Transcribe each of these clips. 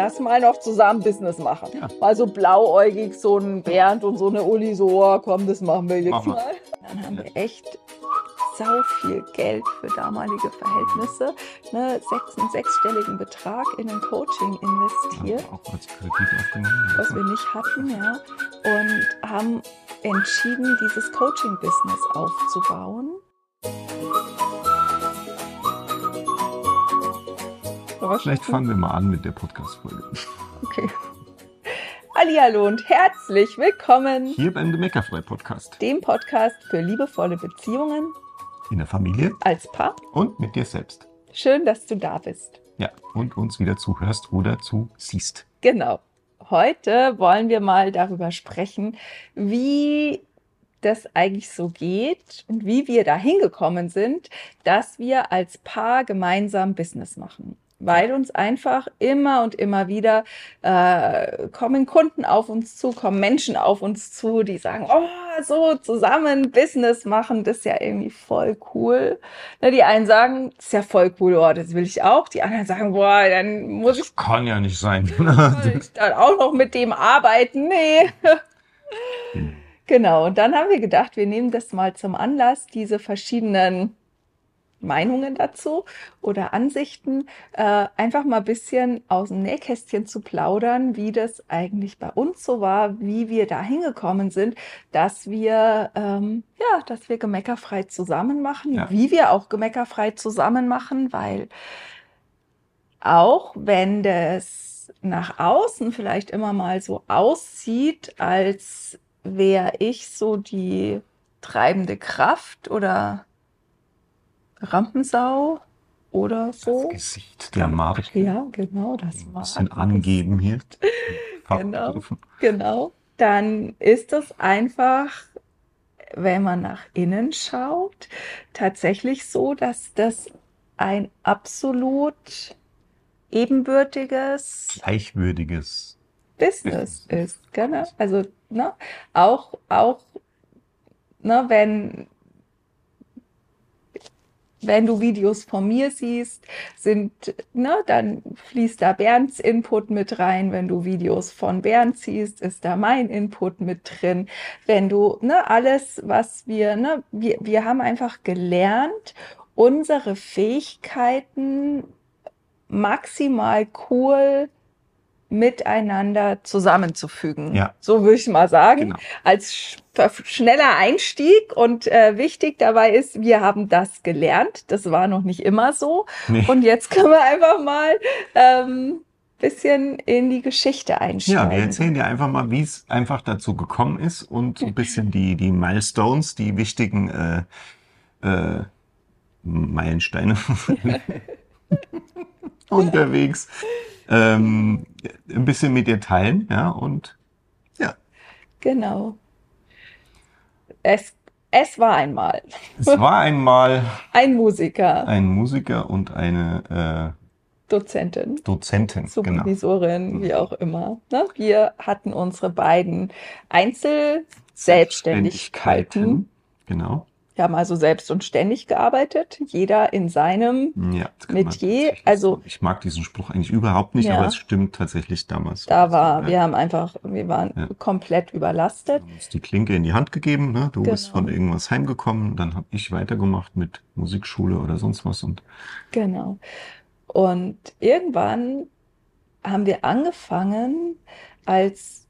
lass mal noch zusammen Business machen. Ja. Mal so blauäugig, so ein Bernd und so eine Uli so, oh, komm, das machen wir jetzt machen mal. Dann haben wir echt sau viel Geld für damalige Verhältnisse, ne, sechs, einen sechsstelligen Betrag in ein Coaching investiert, ja, auch als Kredit aufgenommen, was wir nicht hatten, ja, und haben entschieden, dieses Coaching-Business aufzubauen. Vielleicht fangen wir mal an mit der Podcast-Folge. Okay. Hallihallo und herzlich willkommen hier beim Gemeckerfrei-Podcast, dem Podcast für liebevolle Beziehungen in der Familie, als Paar und mit dir selbst. Schön, dass du da bist. Ja, und uns wieder zuhörst oder zusiehst. Genau. Heute wollen wir mal darüber sprechen, wie das eigentlich so geht und wie wir da hingekommen sind, dass wir als Paar gemeinsam Business machen weil uns einfach immer und immer wieder äh, kommen Kunden auf uns zu, kommen Menschen auf uns zu, die sagen, oh, so zusammen Business machen, das ist ja irgendwie voll cool. Ne, die einen sagen, das ist ja voll cool, oh, das will ich auch. Die anderen sagen, boah, dann muss das ich. Kann ja nicht sein. ich dann auch noch mit dem arbeiten. Nee. Hm. Genau. Und dann haben wir gedacht, wir nehmen das mal zum Anlass, diese verschiedenen Meinungen dazu oder Ansichten, äh, einfach mal ein bisschen aus dem Nähkästchen zu plaudern, wie das eigentlich bei uns so war, wie wir da hingekommen sind, dass wir, ähm, ja, dass wir gemeckerfrei zusammen machen, ja. wie wir auch gemeckerfrei zusammen machen, weil auch wenn das nach außen vielleicht immer mal so aussieht, als wäre ich so die treibende Kraft oder Rampensau oder so. Das Gesicht der Marke. Ja, genau, das war. Ein bisschen angeben hier. genau, genau. Dann ist es einfach, wenn man nach innen schaut, tatsächlich so, dass das ein absolut ebenbürtiges, gleichwürdiges Business ist. Genau. Also ne, auch auch ne, wenn wenn du Videos von mir siehst, sind, ne, dann fließt da Bernds Input mit rein. Wenn du Videos von Bernd siehst, ist da mein Input mit drin. Wenn du, ne, alles, was wir, ne, wir, wir haben einfach gelernt, unsere Fähigkeiten maximal cool miteinander zusammenzufügen. Ja. So würde ich mal sagen. Genau. Als schneller Einstieg und äh, wichtig dabei ist, wir haben das gelernt. Das war noch nicht immer so. Nee. Und jetzt können wir einfach mal ähm, bisschen in die Geschichte einsteigen. Ja, wir erzählen dir einfach mal, wie es einfach dazu gekommen ist und ein bisschen die, die Milestones, die wichtigen äh, äh, Meilensteine unterwegs ähm, ein bisschen mit dir teilen, ja, und ja. Genau. Es, es war einmal. Es war einmal ein Musiker. Ein Musiker und eine äh, Dozentin. Dozentin, genau. Supervisorin, genau. wie auch immer. Ne? Wir hatten unsere beiden Einzelselbstständigkeiten. Genau. Wir haben also selbst und ständig gearbeitet, jeder in seinem ja, Metier. Also ich mag diesen Spruch eigentlich überhaupt nicht, ja. aber es stimmt tatsächlich damals. Da war, ja. wir haben einfach, wir waren komplett überlastet. Du hast die Klinke in die Hand gegeben, ne? Du genau. bist von irgendwas heimgekommen, dann habe ich weitergemacht mit Musikschule oder sonst was und genau. Und irgendwann haben wir angefangen, als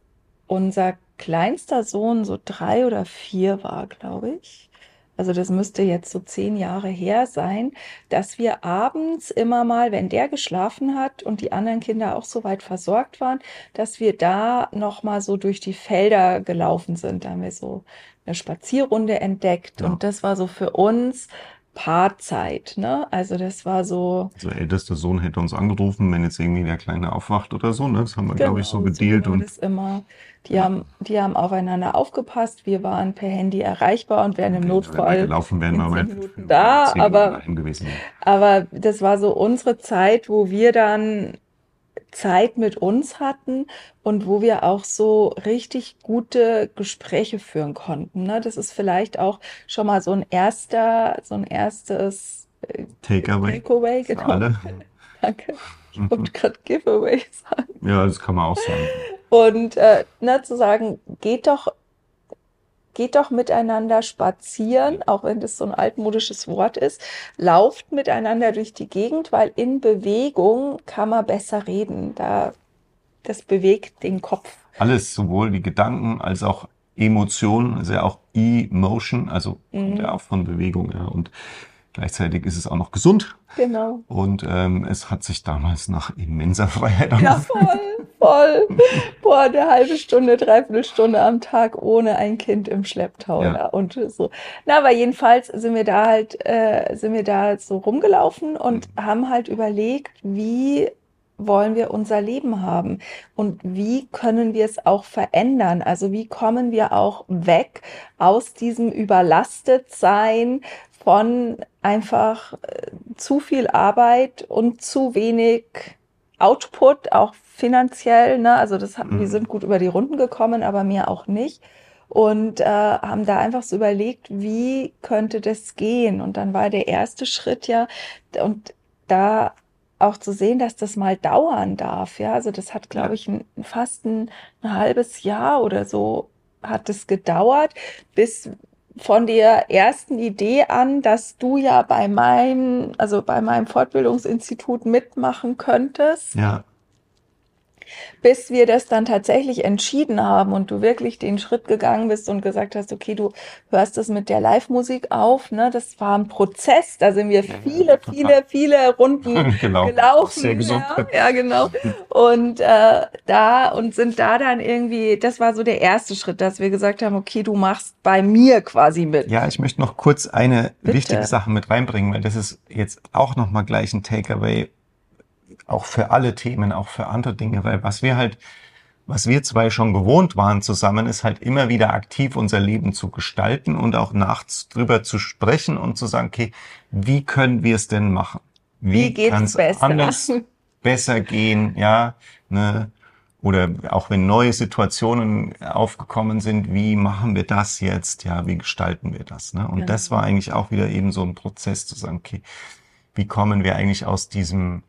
unser kleinster Sohn so drei oder vier war, glaube ich also das müsste jetzt so zehn Jahre her sein, dass wir abends immer mal, wenn der geschlafen hat und die anderen Kinder auch so weit versorgt waren, dass wir da noch mal so durch die Felder gelaufen sind. Da haben wir so eine Spazierrunde entdeckt ja. und das war so für uns Paarzeit, ne? Also das war so. Also ältester Sohn hätte uns angerufen, wenn jetzt irgendwie der Kleine aufwacht oder so, ne? Das haben wir, genau, glaube ich, so gedealt. So und das immer. Die ja. haben, die haben aufeinander aufgepasst. Wir waren per Handy erreichbar und wären im Notfall wenn wir gelaufen wären, wir Minuten da. Aber, aber das war so unsere Zeit, wo wir dann Zeit mit uns hatten und wo wir auch so richtig gute Gespräche führen konnten. Ne? Das ist vielleicht auch schon mal so ein erster, so ein erstes äh, Takeaway. Takeaway, genau. Alle. Danke. Ich wollte gerade Giveaway sagen. Ja, das kann man auch sagen. Und äh, ne, zu sagen, geht doch, geht doch miteinander spazieren, auch wenn das so ein altmodisches Wort ist, lauft miteinander durch die Gegend, weil in Bewegung kann man besser reden. Da, das bewegt den Kopf. Alles, sowohl die Gedanken als auch Emotionen, also ja auch Emotion, also kommt ja auch von Bewegung, ja. Und gleichzeitig ist es auch noch gesund. Genau. Und ähm, es hat sich damals nach immenser Freiheit Ja, angefühlt. voll, voll. Boah, eine halbe Stunde, dreiviertel Stunde am Tag ohne ein Kind im Schlepptau. Ja. Und so. Na, aber jedenfalls sind wir da halt, äh, sind wir da so rumgelaufen und haben halt überlegt, wie wollen wir unser Leben haben und wie können wir es auch verändern? Also wie kommen wir auch weg aus diesem Überlastetsein von einfach äh, zu viel Arbeit und zu wenig Output, auch finanziell, ne? Also das haben, wir Mhm. sind gut über die Runden gekommen, aber mehr auch nicht. Und äh, haben da einfach so überlegt, wie könnte das gehen? Und dann war der erste Schritt ja, und da auch zu sehen, dass das mal dauern darf. Ja, also das hat, glaube ich, ein, fast ein, ein halbes Jahr oder so hat es gedauert, bis von der ersten Idee an, dass du ja bei meinem, also bei meinem Fortbildungsinstitut mitmachen könntest, Ja, bis wir das dann tatsächlich entschieden haben und du wirklich den Schritt gegangen bist und gesagt hast, okay, du hörst das mit der Live-Musik auf, ne? Das war ein Prozess, da sind wir viele, viele, viele Runden genau. gelaufen. Sehr gesund. Ja, ja, genau. Und äh, da und sind da dann irgendwie, das war so der erste Schritt, dass wir gesagt haben, okay, du machst bei mir quasi mit. Ja, ich möchte noch kurz eine Bitte. wichtige Sache mit reinbringen, weil das ist jetzt auch nochmal gleich ein Takeaway, auch für alle Themen, auch für andere Dinge, weil was wir halt, was wir zwei schon gewohnt waren zusammen, ist halt immer wieder aktiv unser Leben zu gestalten und auch nachts drüber zu sprechen und zu sagen, okay, wie können wir es denn machen? Wie geht's kann's besser? anders besser gehen, ja, ne? Oder auch wenn neue Situationen aufgekommen sind, wie machen wir das jetzt? Ja, wie gestalten wir das? Ne? Und Genau. das war eigentlich auch wieder eben so ein Prozess zu sagen, okay, wie kommen wir eigentlich aus diesem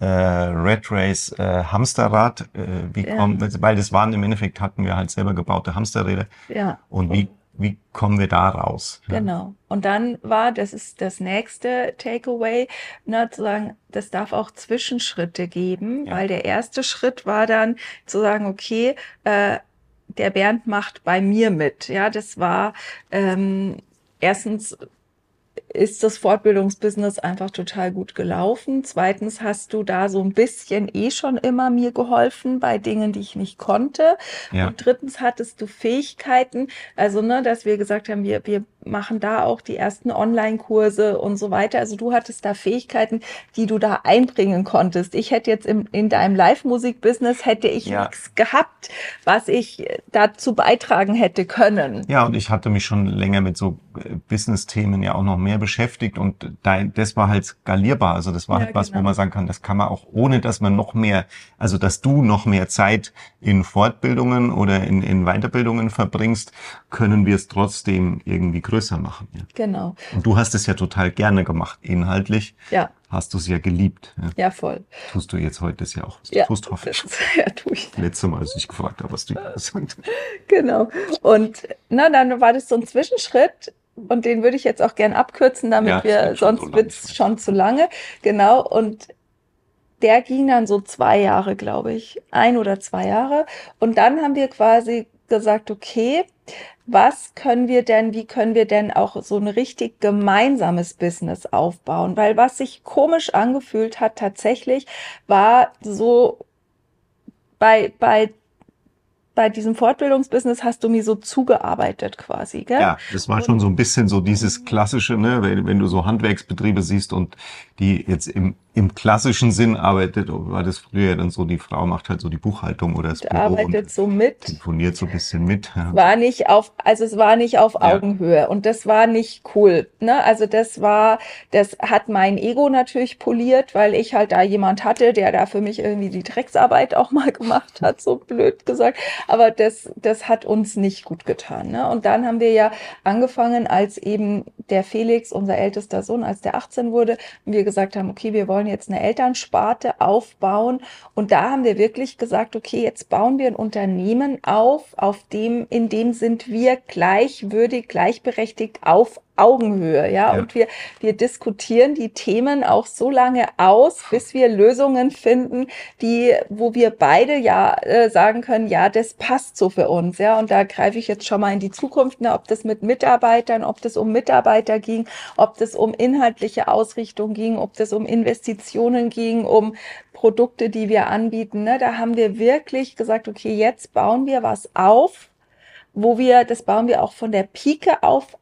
äh, Red Race äh, Hamsterrad? Äh, wie Ja. kommen, weil das waren im Endeffekt hatten wir halt selber gebaute Hamsterräder. Ja. Und wie wie kommen wir da raus? Ja. Genau. Und dann war, das ist das nächste Takeaway, ne, zu sagen, das darf auch Zwischenschritte geben, Ja. weil der erste Schritt war dann zu sagen, okay, äh, der Bernd macht bei mir mit. Ja, das war ähm, erstens ist das Fortbildungsbusiness einfach total gut gelaufen. Zweitens hast du da so ein bisschen eh schon immer mir geholfen bei Dingen, die ich nicht konnte. Ja. Und drittens hattest du Fähigkeiten, also ne, dass wir gesagt haben, wir, wir machen da auch die ersten Online-Kurse und so weiter. Also du hattest da Fähigkeiten, die du da einbringen konntest. Ich hätte jetzt im, in deinem Live-Musik-Business hätte ich Ja. nichts gehabt, was ich dazu beitragen hätte können. Ja, und ich hatte mich schon länger mit so äh, Business-Themen ja auch noch mehr beschäftigt und da, das war halt skalierbar. Also das war Ja, halt was, wo genau. man sagen kann, das kann man auch ohne, dass man noch mehr, also dass du noch mehr Zeit in Fortbildungen oder in, in Weiterbildungen verbringst, können wir es trotzdem irgendwie größer machen. Ja. Genau. Und du hast es ja total gerne gemacht. Inhaltlich Ja, hast du es ja geliebt. Ja. ja, voll. Tust du jetzt heute das ja auch. Ja, Tust hoffe ich. das, ja, tu ich. Letzte Mal, als ich gefragt habe, was du gesagt hast. Genau. Und na, dann war das so ein Zwischenschritt. Und den würde ich jetzt auch gern abkürzen, damit Ja, wir, sonst so wird's schon zu lange. Genau. Und der ging dann so zwei Jahre, glaube ich. Ein oder zwei Jahre. Und dann haben wir quasi gesagt, okay, was können wir denn, wie können wir denn auch so ein richtig gemeinsames Business aufbauen? Weil was sich komisch angefühlt hat tatsächlich, war so bei, bei, bei diesem Fortbildungsbusiness hast du mir so zugearbeitet quasi, gell? Ja, das war schon so ein bisschen so dieses klassische, ne, wenn, wenn du so Handwerksbetriebe siehst und die jetzt im, im klassischen Sinn arbeitet, war das früher dann so, die Frau macht halt so die Buchhaltung oder das Du Büro arbeitet und so mit. telefoniert so ein bisschen mit. Ja. war nicht auf, also es war nicht auf Ja. Augenhöhe und das war nicht cool, ne? Also das war, das hat mein Ego natürlich poliert, weil ich halt da jemand hatte, der da für mich irgendwie die Drecksarbeit auch mal gemacht hat, so blöd gesagt. Aber das, das hat uns nicht gut getan, ne? Und dann haben wir ja angefangen, als eben der Felix, unser ältester Sohn, als der 18 wurde, wir gesagt haben, okay, wir wollen jetzt eine Elternsparte aufbauen. Und da haben wir wirklich gesagt, okay, jetzt bauen wir ein Unternehmen auf, auf dem, in dem sind wir gleichwürdig, gleichberechtigt auf Augenhöhe, ja? ja. Und wir, wir diskutieren die Themen auch so lange aus, bis wir Lösungen finden, die, wo wir beide ja äh, sagen können, ja, das passt so für uns, ja. Und da greife ich jetzt schon mal in die Zukunft, ne? ob das mit Mitarbeitern, ob das um Mitarbeiter ging, ob das um inhaltliche Ausrichtung ging, ob das um Investitionen ging, um Produkte, die wir anbieten. Ne? Da haben wir wirklich gesagt, okay, jetzt bauen wir was auf, wo wir, das bauen wir auch von der Pike auf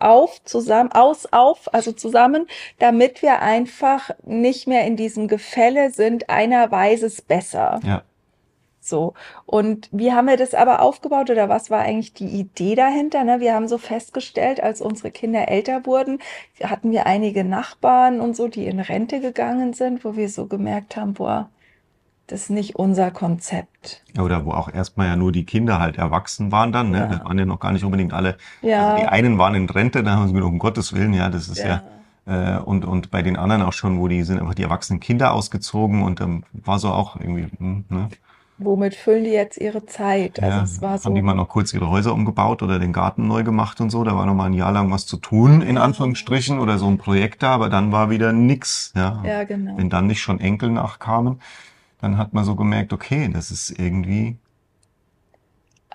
auf, zusammen, aus, auf, also zusammen, damit wir einfach nicht mehr in diesem Gefälle sind, einer weiß es besser. Ja. So. Und wie haben wir das aber aufgebaut oder was war eigentlich die Idee dahinter? Ne? Wir haben so festgestellt, als unsere Kinder älter wurden, hatten wir einige Nachbarn und so, die in Rente gegangen sind, wo wir so gemerkt haben, boah, das ist nicht unser Konzept. Oder wo auch erstmal ja nur die Kinder halt erwachsen waren dann, ne? Ja. Das waren ja noch gar nicht unbedingt alle. Ja. Also die einen waren in Rente, da haben sie mir um Gottes Willen, ja, das ist ja, ja äh, und, und bei den anderen auch schon, wo die sind einfach die erwachsenen Kinder ausgezogen und dann ähm, war so auch irgendwie, hm, ne? Womit füllen die jetzt ihre Zeit? Also ja, es war so haben die mal noch kurz ihre Häuser umgebaut oder den Garten neu gemacht und so. Da war noch mal ein Jahr lang was zu tun, in Anführungsstrichen, oder so ein Projekt da, aber dann war wieder nix. Ja, ja genau. Wenn dann nicht schon Enkel nachkamen dann hat man so gemerkt, okay, das ist irgendwie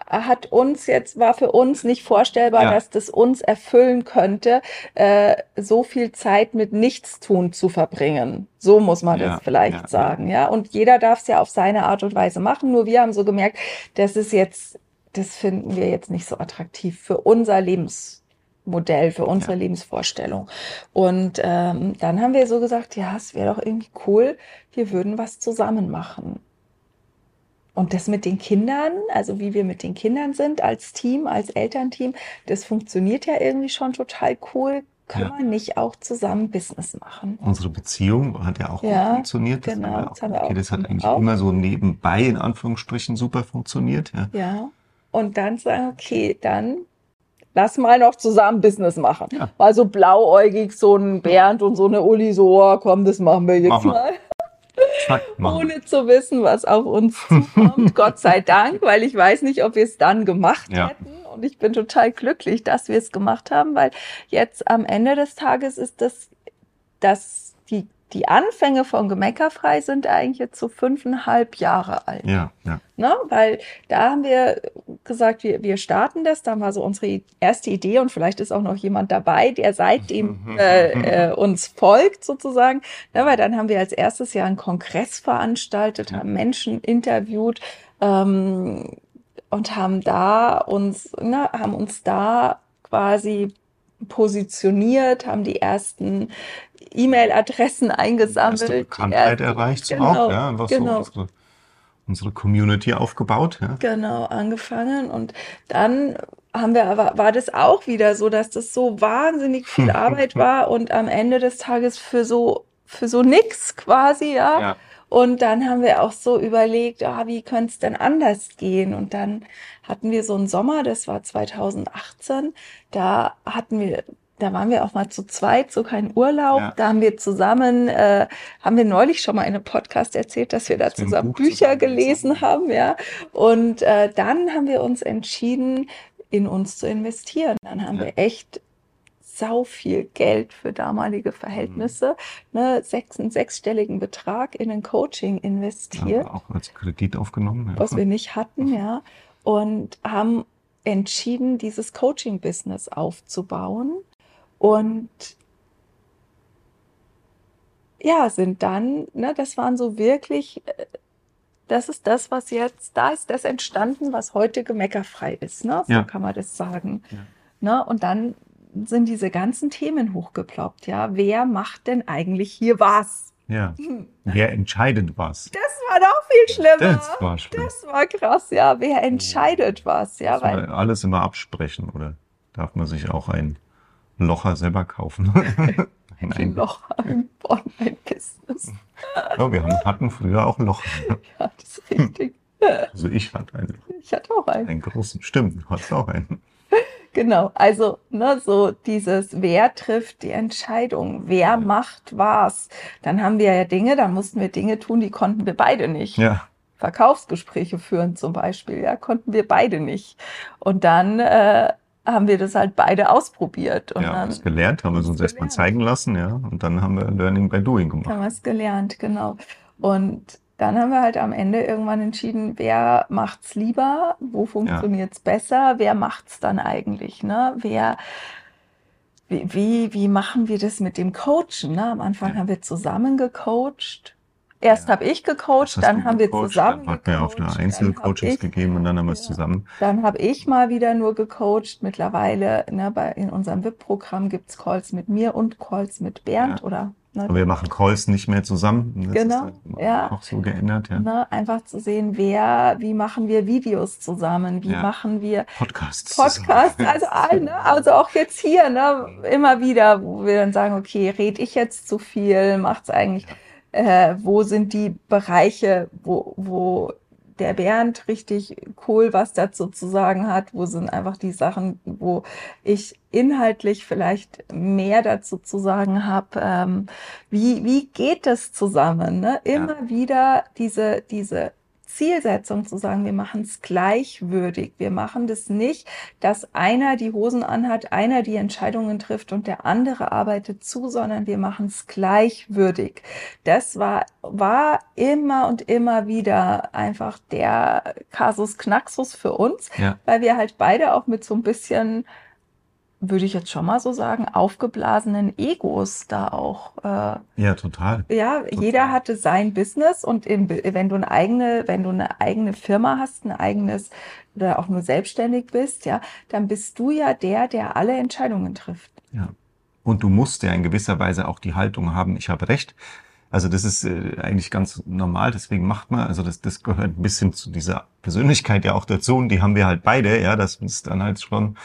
hat uns jetzt, war für uns nicht vorstellbar, ja. dass das uns erfüllen könnte, äh, so viel Zeit mit Nichtstun zu verbringen. So muss man ja, das vielleicht ja, sagen, ja. Und jeder darf es ja auf seine Art und Weise machen. Nur wir haben so gemerkt, das ist jetzt, das finden wir jetzt nicht so attraktiv für unser Lebens Modell für unsere ja. Lebensvorstellung. Und ähm, dann haben wir so gesagt, ja, es wäre doch irgendwie cool, wir würden was zusammen machen. Und das mit den Kindern, also wie wir mit den Kindern sind als Team, als Elternteam, das funktioniert ja irgendwie schon total cool. Können ja. wir nicht auch zusammen Business machen? Unsere Beziehung hat ja auch ja, gut funktioniert. Das, genau, das, haben wir auch, okay, das hat eigentlich auch. immer so nebenbei in Anführungsstrichen super funktioniert. Ja. ja. Und dann sagen, okay, dann lass mal noch zusammen Business machen. Ja. Mal so blauäugig, so ein Bernd und so eine Uli, so, oh, komm, das machen wir jetzt machen mal. Ohne zu wissen, was auf uns zukommt. Gott sei Dank, weil ich weiß nicht, ob wir es dann gemacht ja. hätten. Und ich bin total glücklich, dass wir es gemacht haben, weil jetzt am Ende des Tages ist das, das die Anfänge von Gemeckerfrei sind eigentlich jetzt so fünfeinhalb Jahre alt. Ja, ja. Ne? Weil da haben wir gesagt, wir, wir starten das. Da war so unsere erste Idee und vielleicht ist auch noch jemand dabei, der seitdem äh, äh, uns folgt sozusagen. Ne? Weil dann haben wir als erstes Jahr einen Kongress veranstaltet, haben Menschen interviewt ähm, und haben da uns, ne, haben uns da quasi positioniert, haben die ersten E-Mail-Adressen eingesammelt. Erste Bekanntheit erreicht genau, auch, ja, einfach genau. so unsere, unsere Community aufgebaut. Ja. Genau, angefangen und dann haben wir aber, war das auch wieder so, dass das so wahnsinnig viel Arbeit war und am Ende des Tages für so, für so nix quasi, ja. ja. Und dann haben wir auch so überlegt, ah, wie könnte es denn anders gehen? Und dann hatten wir so einen Sommer, das war 2018, da hatten wir da waren wir auch mal zu zweit, so kein Urlaub. Ja. Da haben wir zusammen, äh, haben wir neulich schon mal in einem Podcast erzählt, dass wir da das zusammen Bücher zusammen gelesen haben, ja. Und äh, dann haben wir uns entschieden, in uns zu investieren. Dann haben ja. wir echt sau viel Geld für damalige Verhältnisse, mhm. ne, sechs, einen sechsstelligen Betrag in ein Coaching investiert. Ja, auch als Kredit aufgenommen. Ja. Was wir nicht hatten, ja. Und haben entschieden, dieses Coaching-Business aufzubauen und ja, sind dann, ne, das waren so wirklich, äh, das ist das, was jetzt, da ist das entstanden, was heute gemeckerfrei ist, ne? So ja. kann man das sagen. Ja. Ne? Und dann sind diese ganzen Themen hochgeploppt, ja. Wer macht denn eigentlich hier was? Ja. Wer entscheidet was? Das war noch viel schlimmer. Das war schlimm. Das war krass, ja. Wer entscheidet was, ja? Weil alles immer absprechen, oder darf man sich auch ein Locher selber kaufen. ein, ein Locher im Online-Business. Ja, wir hatten früher auch Locher. Ja, das ist richtig. Also ich hatte einen. Ich hatte auch einen. Einen großen, stimmt, du hattest auch einen. Genau, also ne, so dieses, wer trifft die Entscheidung, wer macht was. Dann haben wir ja Dinge, da mussten wir Dinge tun, die konnten wir beide nicht. Ja. Verkaufsgespräche führen zum Beispiel, ja, konnten wir beide nicht. Und dann äh, haben wir das halt beide ausprobiert. Und ja, dann was gelernt, haben wir es uns erstmal zeigen lassen, ja. Und dann haben wir Learning by Doing gemacht. haben wir es gelernt, genau. Und dann haben wir halt am Ende irgendwann entschieden, wer macht's lieber, wo funktioniert's besser, wer macht's dann eigentlich, ne? Wer, wie, wie, wie machen wir das mit dem Coachen, ne? Am Anfang Ja. haben wir zusammen gecoacht. Erst Ja. habe ich gecoacht, dann haben wir gecoacht, zusammen Dann hat mir auf der gecoacht, Einzelcoachings gegeben und dann haben wir es Ja. zusammen. Dann habe ich mal wieder nur gecoacht. Mittlerweile, ne, bei, in unserem VIP-Programm gibt's Calls mit mir und Calls mit Bernd Ja. oder ne, Aber wir machen Calls nicht mehr zusammen. Das Genau, halt ja. auch so geändert, ja. ne, einfach zu sehen, wer, wie machen wir Videos zusammen, wie Ja. machen wir Podcasts. Podcasts, also ne, also auch jetzt hier, ne, immer wieder, wo wir dann sagen, okay, red ich jetzt zu viel, macht's eigentlich, äh, wo sind die Bereiche, wo, wo der Bernd richtig cool was dazu zu sagen hat, wo sind einfach die Sachen, wo ich inhaltlich vielleicht mehr dazu zu sagen habe, ähm, wie, wie geht das zusammen, ne? Immer wieder diese, diese Zielsetzung zu sagen, wir machen es gleichwürdig. Wir machen das nicht, dass einer die Hosen anhat, einer die Entscheidungen trifft und der andere arbeitet zu, sondern wir machen es gleichwürdig. Das war, war immer und immer wieder einfach der Kasus Knaxus für uns, Ja. weil wir halt beide auch mit so ein bisschen würde ich jetzt schon mal so sagen, aufgeblasenen Egos da auch äh, Ja, total. ja, Total. jeder hatte sein Business und im, wenn du eine eigene, wenn du eine eigene Firma hast, ein eigenes oder auch nur selbstständig bist, ja, dann bist du ja der, der alle Entscheidungen trifft. Ja. Und du musst ja in gewisser Weise auch die Haltung haben, ich habe recht. Also das ist äh, eigentlich ganz normal, deswegen macht man, also das, das gehört ein bisschen zu dieser Persönlichkeit ja auch dazu und die haben wir halt beide, ja, das ist dann halt schon,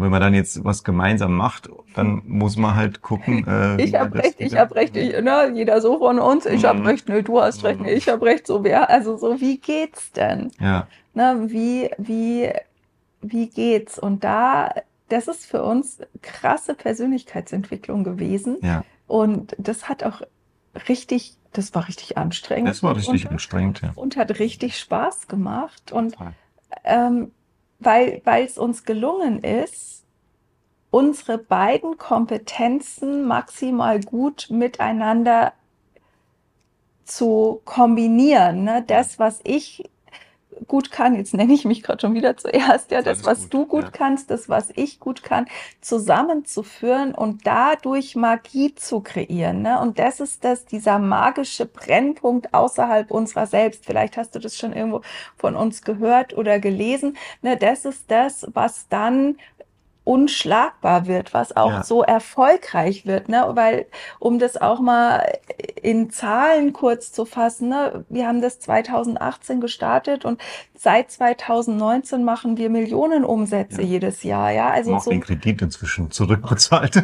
wenn man dann jetzt was gemeinsam macht, dann muss man halt gucken. Äh, Ich wie hab man das recht, ich wieder- hab recht, ich, ne, jeder so von uns, ich hab Mhm. recht, ne, du hast recht, ne, ich hab recht, so wer, also so, wie geht's denn? Ja, Ne, wie, wie, wie geht's? Und da, das ist für uns krasse Persönlichkeitsentwicklung gewesen. ja, Und das hat auch richtig, das war richtig anstrengend. das war richtig und, anstrengend, ja. und hat richtig Spaß gemacht. Und ähm, weil, weil es uns gelungen ist, unsere beiden Kompetenzen maximal gut miteinander zu kombinieren. Ne? Das, was ich gut kann, jetzt nenne ich mich gerade schon wieder zuerst, ja, das, was gut, du gut ja. kannst, das, was ich gut kann, zusammenzuführen und dadurch Magie zu kreieren. Ne? Und das ist das, dieser magische Brennpunkt außerhalb unserer selbst. Vielleicht hast du das schon irgendwo von uns gehört oder gelesen. Ne? Das ist das, was dann unschlagbar wird, was auch Ja. so erfolgreich wird, ne? Weil, um das auch mal in Zahlen kurz zu fassen, ne? Wir haben das 2018 gestartet und seit 2019 machen wir Millionen Umsätze Ja. jedes Jahr, ja? Also auch so den Kredit inzwischen zurückbezahlt.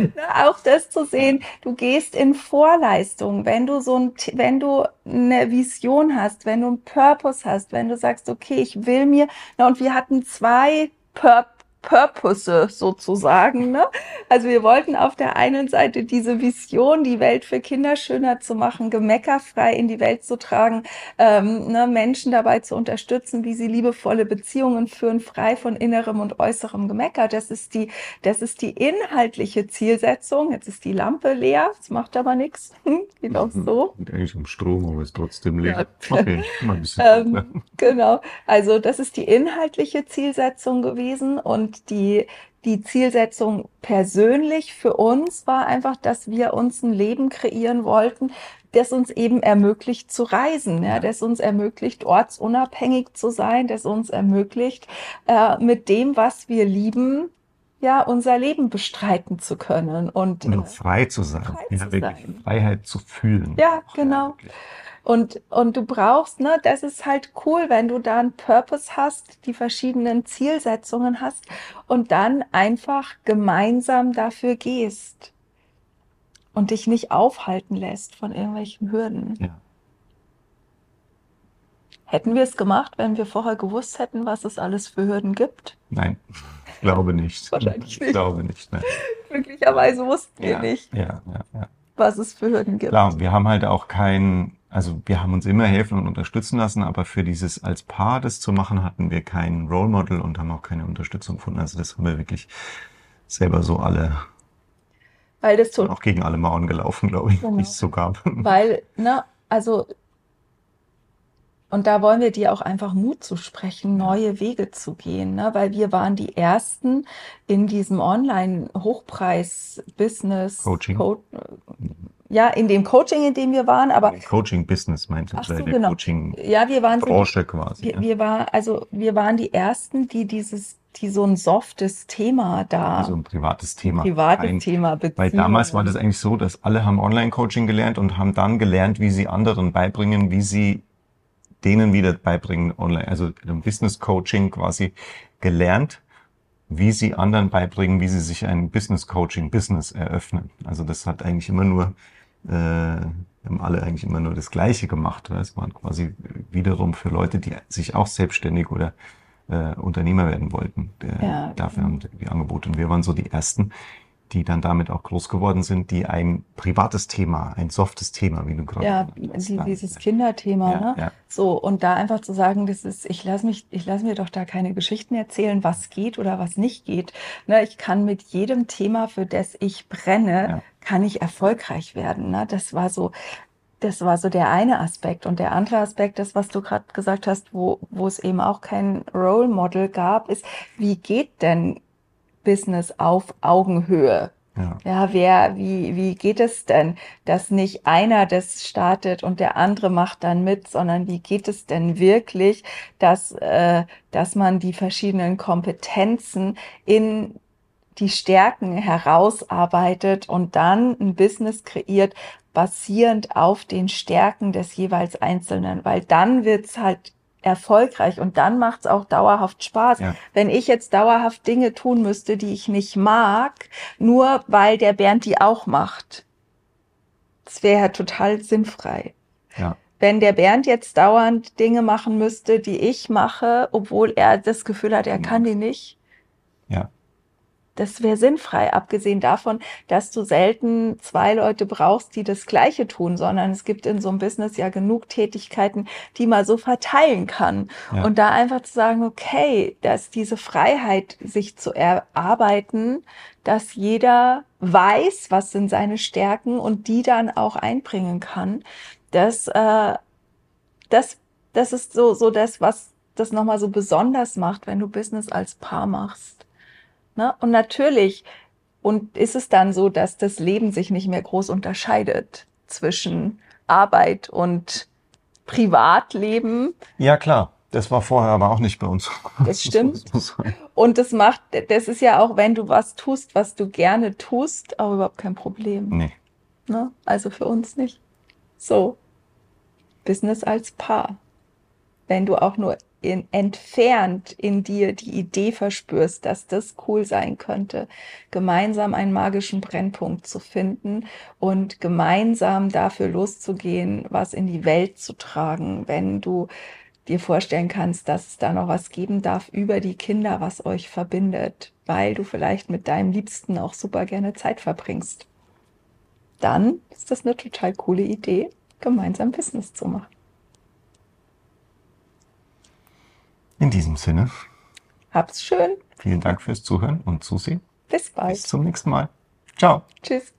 Ne, auch das zu sehen, du gehst in Vorleistung, wenn du so ein, wenn du eine Vision hast, wenn du einen Purpose hast, wenn du sagst, okay, ich will mir, na, und wir hatten zwei Pur Purpose sozusagen, ne? Also wir wollten auf der einen Seite diese Vision, die Welt für Kinder schöner zu machen, gemeckerfrei in die Welt zu tragen, ähm, ne, Menschen dabei zu unterstützen, wie sie liebevolle Beziehungen führen, frei von innerem und äußerem Gemecker. Das ist die, das ist die inhaltliche Zielsetzung. Jetzt ist die Lampe leer, das macht aber nichts. Geht auch so. Geht eigentlich um Strom, aber ist trotzdem leer. Ja. Okay, mal ein bisschen. Ähm, genau. Also das ist die inhaltliche Zielsetzung gewesen und die die Zielsetzung persönlich für uns war einfach, dass wir uns ein Leben kreieren wollten, das uns eben ermöglicht zu reisen, ja, Ja. das uns ermöglicht, ortsunabhängig zu sein, das uns ermöglicht, äh, mit dem, was wir lieben, ja, unser Leben bestreiten zu können. Und, Und frei zu sein. frei ja, zu sein. Freiheit zu fühlen. Ja, genau. wirklich. Und, und du brauchst, ne, das ist halt cool, wenn du da einen Purpose hast, die verschiedenen Zielsetzungen hast und dann einfach gemeinsam dafür gehst und dich nicht aufhalten lässt von irgendwelchen Hürden. Ja. Hätten wir es gemacht, wenn wir vorher gewusst hätten, was es alles für Hürden gibt? Nein. Ich glaube nicht. Wahrscheinlich Ich nicht. glaube nicht. Ne? Glücklicherweise wussten wir Ja, nicht, ja, was es für Hürden gibt. Klar, wir haben halt auch kein, also wir haben uns immer helfen und unterstützen lassen, aber für dieses als Paar das zu machen, hatten wir kein Role Model und haben auch keine Unterstützung gefunden. Also das haben wir wirklich selber so alle, Weil das so, auch gegen alle Mauern gelaufen, glaube ich, Genau. die es so gab. weil, ne, also, und da wollen wir dir auch einfach Mut zu sprechen, neue Wege zu gehen, ne? Weil wir waren die Ersten in diesem Online-Hochpreis-Business. Coaching. Co ja, in dem Coaching, in dem wir waren, aber Coaching-Business meinte Ach so, genau. Coaching-Branche ja, wir waren so quasi. Wir, ja. wir war, also wir waren die ersten, die dieses, die so ein softes Thema da, Also ein privates Thema. privates Kein- Thema Weil damals war das eigentlich so, dass alle haben Online-Coaching gelernt und haben dann gelernt, wie sie anderen beibringen, wie sie denen wieder beibringen online. Also im Business-Coaching quasi gelernt, wie sie anderen beibringen, wie sie sich ein Business-Coaching-Business eröffnen. Also das hat eigentlich immer nur, äh, haben alle eigentlich immer nur das Gleiche gemacht. Es waren quasi wiederum für Leute, die sich auch selbstständig oder äh, Unternehmer werden wollten. Der, Ja, dafür haben die Angebote. Und wir waren so die ersten, die dann damit auch groß geworden sind, die ein privates Thema, ein softes Thema, wie du gerade Ja, hast, dann- dieses Kinderthema, ja, ne? ja. So, und da einfach zu sagen, das ist, ich lasse mich, ich lasse mir doch da keine Geschichten erzählen, was geht oder was nicht geht. Ne, ich kann mit jedem Thema, für das ich brenne, Ja. kann ich erfolgreich werden. Ne? Das war so, das war so der eine Aspekt. Und der andere Aspekt, das, was du gerade gesagt hast, wo, wo es eben auch kein Role Model gab, ist, wie geht denn Business auf Augenhöhe? Ja. Ja, wer, wie, wie geht es denn, dass nicht einer das startet und der andere macht dann mit, sondern wie geht es denn wirklich, dass, äh, dass man die verschiedenen Kompetenzen in die Stärken herausarbeitet und dann ein Business kreiert, basierend auf den Stärken des jeweils Einzelnen, weil dann wird's halt erfolgreich und dann macht's auch dauerhaft Spaß. Ja. Wenn ich jetzt dauerhaft Dinge tun müsste, die ich nicht mag, nur weil der Bernd die auch macht, das wäre ja total sinnfrei. Ja. Wenn der Bernd jetzt dauernd Dinge machen müsste, die ich mache, obwohl er das Gefühl hat, er Ja. kann die nicht, Ja. Das wäre sinnfrei, abgesehen davon, dass du selten zwei Leute brauchst, die das Gleiche tun, sondern es gibt in so einem Business ja genug Tätigkeiten, die man so verteilen kann. Ja. Und da einfach zu sagen, okay, dass diese Freiheit, sich zu erarbeiten, dass jeder weiß, was sind seine Stärken und die dann auch einbringen kann, das, äh, das, das ist so, so das, was das nochmal so besonders macht, wenn du Business als Paar machst. Ne? Und natürlich, und ist es dann so, dass das Leben sich nicht mehr groß unterscheidet zwischen Arbeit und Privatleben. ja, klar. Das war vorher aber auch nicht bei uns. Das stimmt. Und das macht, das ist ja auch, wenn du was tust, was du gerne tust, auch überhaupt kein Problem. Nee. Ne? Also für uns nicht. So, Business als Paar. Wenn du auch nur in, entfernt in dir die Idee verspürst, dass das cool sein könnte, gemeinsam einen magischen Brennpunkt zu finden und gemeinsam dafür loszugehen, was in die Welt zu tragen, wenn du dir vorstellen kannst, dass es da noch was geben darf über die Kinder, was euch verbindet, weil du vielleicht mit deinem Liebsten auch super gerne Zeit verbringst dann ist das eine total coole Idee, gemeinsam Business zu machen. In diesem Sinne, Habt's schön. vielen Dank fürs Zuhören und Zusehen. Bis bald. Bis zum nächsten Mal. Ciao. Tschüss.